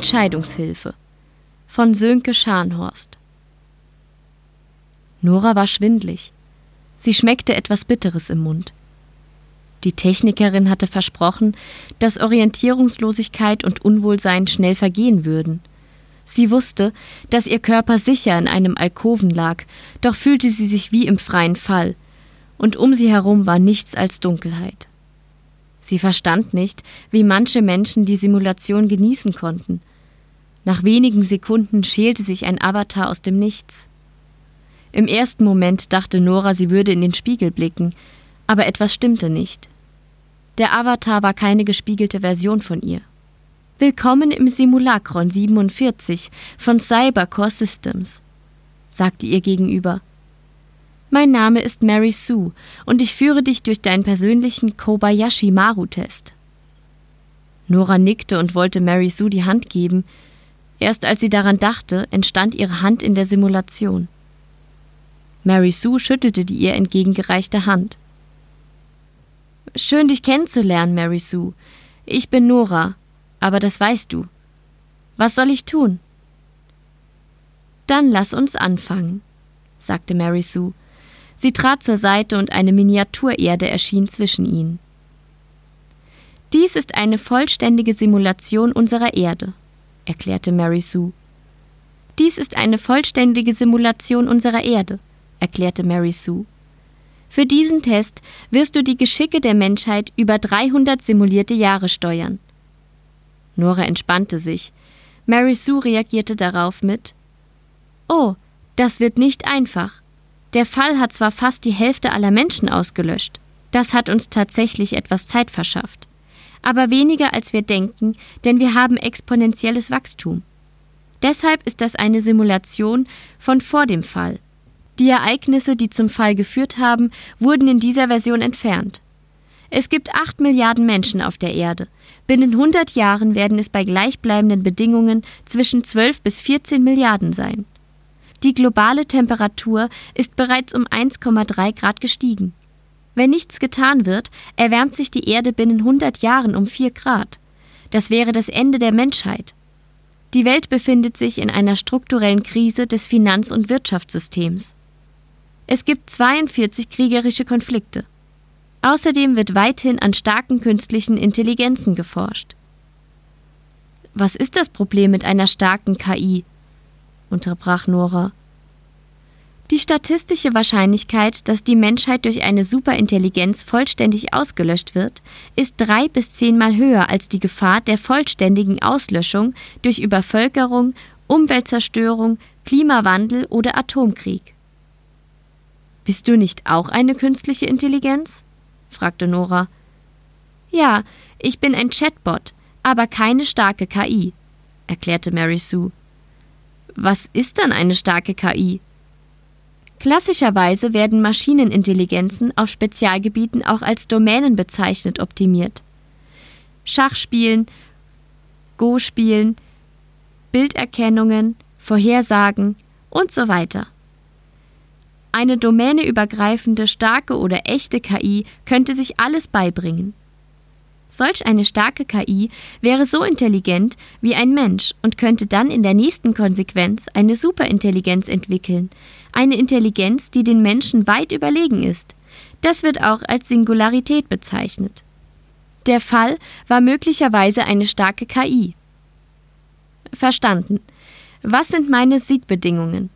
Entscheidungshilfe von Sönke Scharnhorst. Nora war schwindlig. Sie schmeckte etwas Bitteres im Mund. Die Technikerin hatte versprochen, dass Orientierungslosigkeit und Unwohlsein schnell vergehen würden. Sie wusste, dass ihr Körper sicher in einem Alkoven lag, doch fühlte sie sich wie im freien Fall, und um sie herum war nichts als Dunkelheit. Sie verstand nicht, wie manche Menschen die Simulation genießen konnten. Nach wenigen Sekunden schälte sich ein Avatar aus dem Nichts. Im ersten Moment dachte Nora, sie würde in den Spiegel blicken, aber etwas stimmte nicht. Der Avatar war keine gespiegelte Version von ihr. Willkommen im Simulacron 47 von Cybercore Systems, sagte ihr gegenüber. Mein Name ist Mary Sue und ich führe dich durch deinen persönlichen Kobayashi Maru-Test. Nora nickte und wollte Mary Sue die Hand geben. Erst als sie daran dachte, entstand ihre Hand in der Simulation. Mary Sue schüttelte die ihr entgegengereichte Hand. Schön, dich kennenzulernen, Mary Sue. Ich bin Nora, aber das weißt du. Was soll ich tun? Dann lass uns anfangen, sagte Mary Sue. Sie trat zur Seite und eine Miniaturerde erschien zwischen ihnen. Dies ist eine vollständige Simulation unserer Erde, erklärte Mary Sue. Dies ist eine vollständige Simulation unserer Erde, erklärte Mary Sue. Für diesen Test wirst du die Geschicke der Menschheit über 300 simulierte Jahre steuern. Nora entspannte sich. Mary Sue reagierte darauf mit Oh, das wird nicht einfach. Der Fall hat zwar fast die Hälfte aller Menschen ausgelöscht, das hat uns tatsächlich etwas Zeit verschafft, aber weniger als wir denken, denn wir haben exponentielles Wachstum. Deshalb ist das eine Simulation von vor dem Fall. Die Ereignisse, die zum Fall geführt haben, wurden in dieser Version entfernt. Es gibt acht Milliarden Menschen auf der Erde. Binnen 100 Jahren werden es bei gleichbleibenden Bedingungen zwischen 12 bis 14 Milliarden sein. Die globale Temperatur ist bereits um 1,3 Grad gestiegen. Wenn nichts getan wird, erwärmt sich die Erde binnen 100 Jahren um 4 Grad. Das wäre das Ende der Menschheit. Die Welt befindet sich in einer strukturellen Krise des Finanz- und Wirtschaftssystems. Es gibt 42 kriegerische Konflikte. Außerdem wird weithin an starken künstlichen Intelligenzen geforscht. Was ist das Problem mit einer starken KI? unterbrach Nora. Die statistische Wahrscheinlichkeit, dass die Menschheit durch eine Superintelligenz vollständig ausgelöscht wird, ist drei bis zehnmal höher als die Gefahr der vollständigen Auslöschung durch Übervölkerung, Umweltzerstörung, Klimawandel oder Atomkrieg. Bist du nicht auch eine künstliche Intelligenz? fragte Nora. Ja, ich bin ein Chatbot, aber keine starke KI, erklärte Mary Sue. Was ist dann eine starke KI? Klassischerweise werden Maschinenintelligenzen auf Spezialgebieten auch als Domänen bezeichnet optimiert. Schachspielen, Go-Spielen, Bilderkennungen, Vorhersagen und so weiter. Eine domäneübergreifende starke oder echte KI könnte sich alles beibringen. Solch eine starke KI wäre so intelligent wie ein Mensch und könnte dann in der nächsten Konsequenz eine Superintelligenz entwickeln, eine Intelligenz, die den Menschen weit überlegen ist. Das wird auch als Singularität bezeichnet. Der Fall war möglicherweise eine starke KI. Verstanden. Was sind meine Siegbedingungen?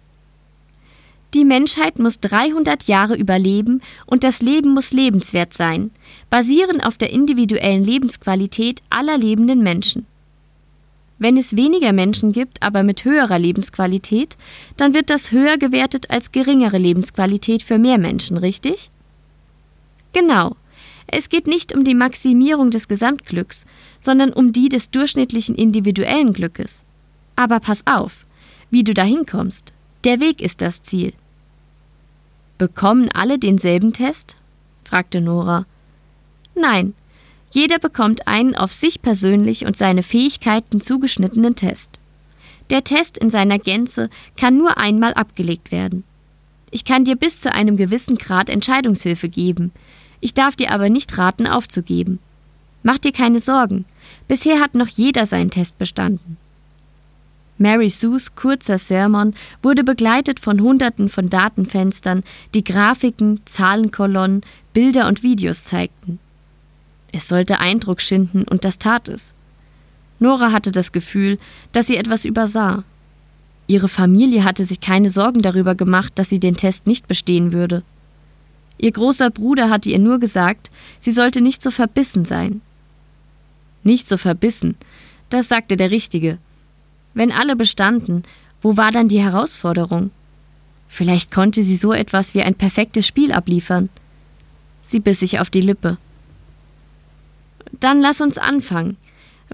Die Menschheit muss 300 Jahre überleben und das Leben muss lebenswert sein, basierend auf der individuellen Lebensqualität aller lebenden Menschen. Wenn es weniger Menschen gibt, aber mit höherer Lebensqualität, dann wird das höher gewertet als geringere Lebensqualität für mehr Menschen, richtig? Genau. Es geht nicht um die Maximierung des Gesamtglücks, sondern um die des durchschnittlichen individuellen Glückes. Aber pass auf, wie du dahin kommst. Der Weg ist das Ziel. Bekommen alle denselben Test? fragte Nora. Nein, jeder bekommt einen auf sich persönlich und seine Fähigkeiten zugeschnittenen Test. Der Test in seiner Gänze kann nur einmal abgelegt werden. Ich kann dir bis zu einem gewissen Grad Entscheidungshilfe geben. Ich darf dir aber nicht raten, aufzugeben. Mach dir keine Sorgen. Bisher hat noch jeder seinen Test bestanden. Mary Sues kurzer Sermon wurde begleitet von Hunderten von Datenfenstern, die Grafiken, Zahlenkolonnen, Bilder und Videos zeigten. Es sollte Eindruck schinden und das tat es. Nora hatte das Gefühl, dass sie etwas übersah. Ihre Familie hatte sich keine Sorgen darüber gemacht, dass sie den Test nicht bestehen würde. Ihr großer Bruder hatte ihr nur gesagt, sie sollte nicht so verbissen sein. Nicht so verbissen, das sagte der Richtige. Wenn alle bestanden, wo war dann die Herausforderung? Vielleicht konnte sie so etwas wie ein perfektes Spiel abliefern. Sie biss sich auf die Lippe. Dann lass uns anfangen.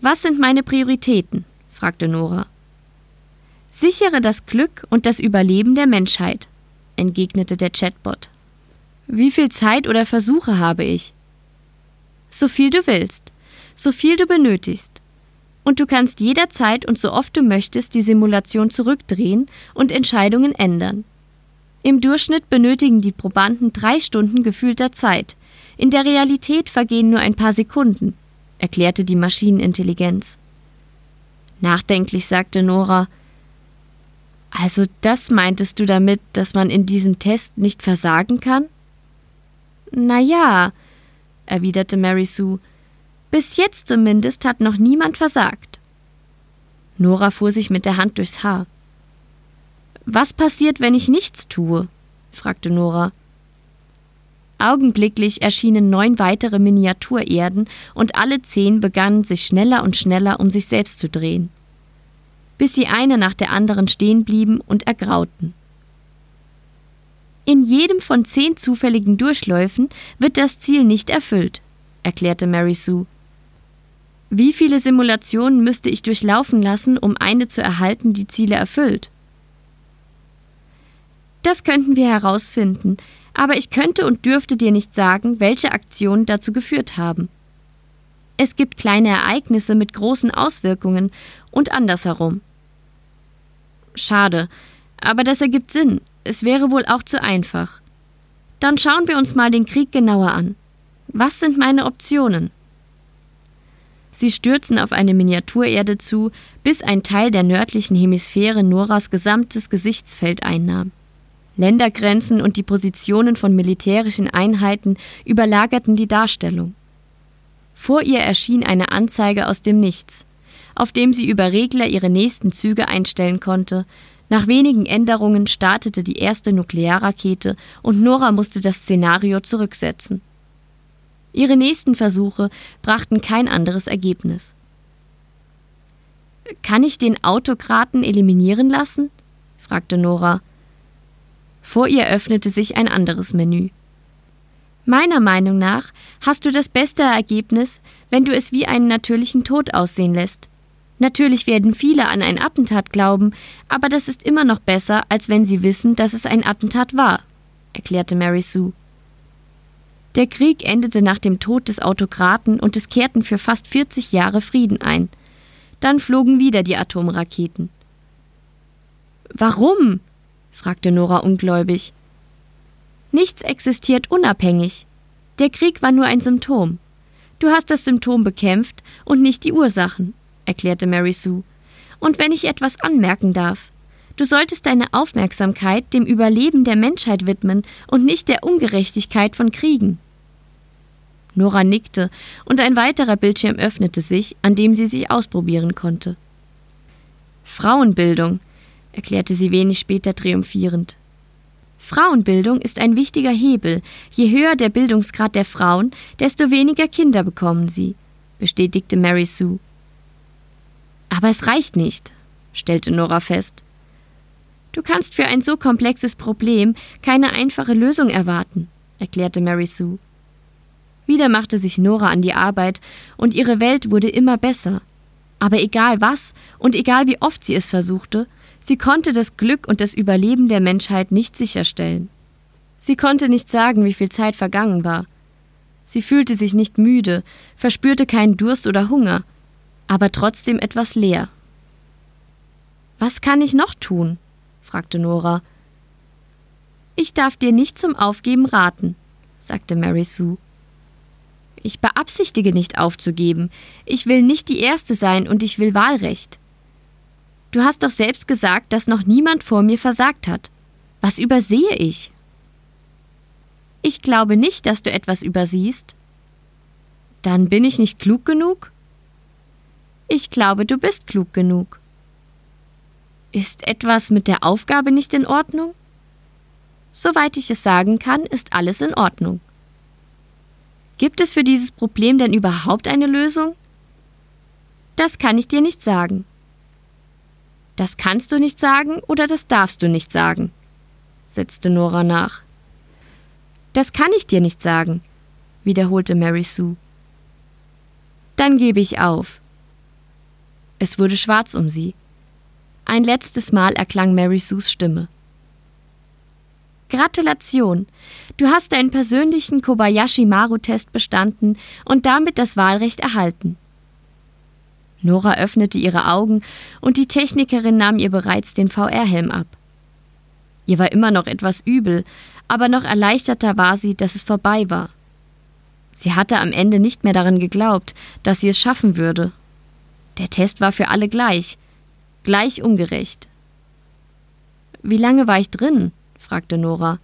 Was sind meine Prioritäten? fragte Nora. Sichere das Glück und das Überleben der Menschheit, entgegnete der Chatbot. Wie viel Zeit oder Versuche habe ich? So viel du willst, so viel du benötigst. Und du kannst jederzeit und so oft du möchtest die Simulation zurückdrehen und Entscheidungen ändern. Im Durchschnitt benötigen die Probanden drei Stunden gefühlter Zeit. In der Realität vergehen nur ein paar Sekunden, erklärte die Maschinenintelligenz. Nachdenklich sagte Nora, also das meintest du damit, dass man in diesem Test nicht versagen kann? Na ja, erwiderte Mary Sue, bis jetzt zumindest hat noch niemand versagt. Nora fuhr sich mit der Hand durchs Haar. Was passiert, wenn ich nichts tue? fragte Nora. Augenblicklich erschienen neun weitere Miniaturerden und alle zehn begannen sich schneller und schneller um sich selbst zu drehen, bis sie eine nach der anderen stehen blieben und ergrauten. In jedem von zehn zufälligen Durchläufen wird das Ziel nicht erfüllt, erklärte Mary Sue. Wie viele Simulationen müsste ich durchlaufen lassen, um eine zu erhalten, die Ziele erfüllt? Das könnten wir herausfinden, aber ich könnte und dürfte dir nicht sagen, welche Aktionen dazu geführt haben. Es gibt kleine Ereignisse mit großen Auswirkungen und andersherum. Schade, aber das ergibt Sinn. Es wäre wohl auch zu einfach. Dann schauen wir uns mal den Krieg genauer an. Was sind meine Optionen? Sie stürzen auf eine Miniaturerde zu, bis ein Teil der nördlichen Hemisphäre Noras gesamtes Gesichtsfeld einnahm. Ländergrenzen und die Positionen von militärischen Einheiten überlagerten die Darstellung. Vor ihr erschien eine Anzeige aus dem Nichts, auf dem sie über Regler ihre nächsten Züge einstellen konnte. Nach wenigen Änderungen startete die erste Nuklearrakete und Nora musste das Szenario zurücksetzen. Ihre nächsten Versuche brachten kein anderes Ergebnis. Kann ich den Autokraten eliminieren lassen? fragte Nora. Vor ihr öffnete sich ein anderes Menü. Meiner Meinung nach hast du das beste Ergebnis, wenn du es wie einen natürlichen Tod aussehen lässt. Natürlich werden viele an ein Attentat glauben, aber das ist immer noch besser, als wenn sie wissen, dass es ein Attentat war, erklärte Mary Sue. Der Krieg endete nach dem Tod des Autokraten und es kehrten für fast 40 Jahre Frieden ein. Dann flogen wieder die Atomraketen. Warum? fragte Nora ungläubig. Nichts existiert unabhängig. Der Krieg war nur ein Symptom. Du hast das Symptom bekämpft und nicht die Ursachen, erklärte Mary Sue. Und wenn ich etwas anmerken darf, du solltest deine Aufmerksamkeit dem Überleben der Menschheit widmen und nicht der Ungerechtigkeit von Kriegen. Nora nickte, und ein weiterer Bildschirm öffnete sich, an dem sie sich ausprobieren konnte. Frauenbildung, erklärte sie wenig später triumphierend. Frauenbildung ist ein wichtiger Hebel. Je höher der Bildungsgrad der Frauen, desto weniger Kinder bekommen sie, bestätigte Mary Sue. Aber es reicht nicht, stellte Nora fest. Du kannst für ein so komplexes Problem keine einfache Lösung erwarten, erklärte Mary Sue. Wieder machte sich Nora an die Arbeit, und ihre Welt wurde immer besser. Aber egal was und egal wie oft sie es versuchte, sie konnte das Glück und das Überleben der Menschheit nicht sicherstellen. Sie konnte nicht sagen, wie viel Zeit vergangen war. Sie fühlte sich nicht müde, verspürte keinen Durst oder Hunger, aber trotzdem etwas leer. Was kann ich noch tun? Fragte Nora. Ich darf dir nicht zum Aufgeben raten, sagte Mary Sue. Ich beabsichtige nicht aufzugeben. Ich will nicht die Erste sein und ich will Wahlrecht. Du hast doch selbst gesagt, dass noch niemand vor mir versagt hat. Was übersehe ich? Ich glaube nicht, dass du etwas übersiehst. Dann bin ich nicht klug genug? Ich glaube, du bist klug genug. Ist etwas mit der Aufgabe nicht in Ordnung? Soweit ich es sagen kann, ist alles in Ordnung. Gibt es für dieses Problem denn überhaupt eine Lösung? Das kann ich dir nicht sagen. Das kannst du nicht sagen oder das darfst du nicht sagen, setzte Nora nach. Das kann ich dir nicht sagen, wiederholte Mary Sue. Dann gebe ich auf. Es wurde schwarz um sie. Ein letztes Mal erklang Mary Sues Stimme. Gratulation! Du hast deinen persönlichen Kobayashi Maru-Test bestanden und damit das Wahlrecht erhalten. Nora öffnete ihre Augen und die Technikerin nahm ihr bereits den VR-Helm ab. Ihr war immer noch etwas übel, aber noch erleichterter war sie, dass es vorbei war. Sie hatte am Ende nicht mehr daran geglaubt, dass sie es schaffen würde. Der Test war für alle gleich, gleich ungerecht. Wie lange war ich drin? fragte Nora.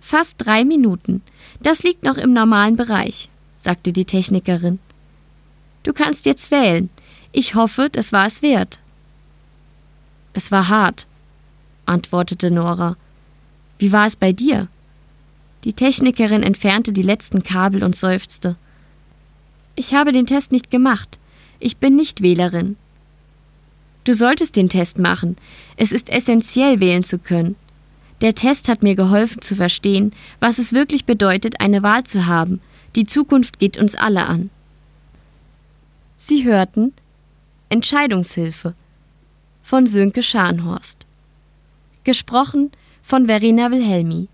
Fast drei Minuten. Das liegt noch im normalen Bereich, sagte die Technikerin. Du kannst jetzt wählen. Ich hoffe, das war es wert. Es war hart, antwortete Nora. Wie war es bei dir? Die Technikerin entfernte die letzten Kabel und seufzte. Ich habe den Test nicht gemacht. Ich bin nicht Wählerin. Du solltest den Test machen. Es ist essentiell, wählen zu können. Der Test hat mir geholfen zu verstehen, was es wirklich bedeutet, eine Wahl zu haben. Die Zukunft geht uns alle an. Sie hörten Entscheidungshilfe von Sönke Scharnhorst. Gesprochen von Verena Wilhelmi.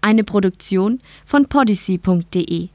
Eine Produktion von podyssey.de